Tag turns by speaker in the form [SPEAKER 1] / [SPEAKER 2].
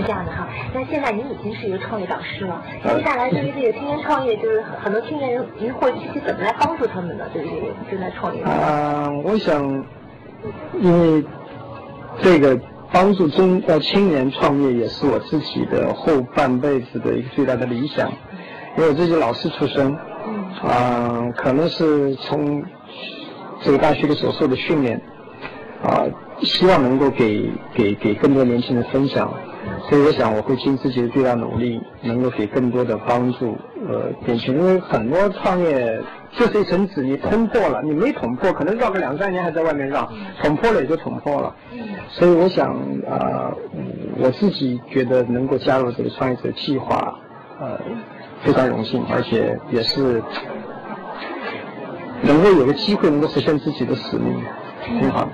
[SPEAKER 1] 是这样的哈。那现在您已经是一个创业导师了，接下来对于这个青年创业，就是很多青年人，您会具体怎么来帮助他们呢？对于这个正在创业。
[SPEAKER 2] 啊，我想，因为这个帮助中呃青年创业，也是我自己的后半辈子的一个最大的理想。因为我自己老师出身，啊，可能是从这个大学里所受的训练，啊，希望能够给给给更多年轻人分享。所以我想我会尽自己的最大努力，能够给更多的帮助呃年轻人。因为很多创业就是一层纸，你捅破了，你没捅破，可能绕个两三年还在外面绕，捅破了也就捅破了。所以我想啊，我自己觉得能够加入这个创业者计划，呃。非常荣幸，而且也是能够有个机会，能够实现自己的使命，挺好的。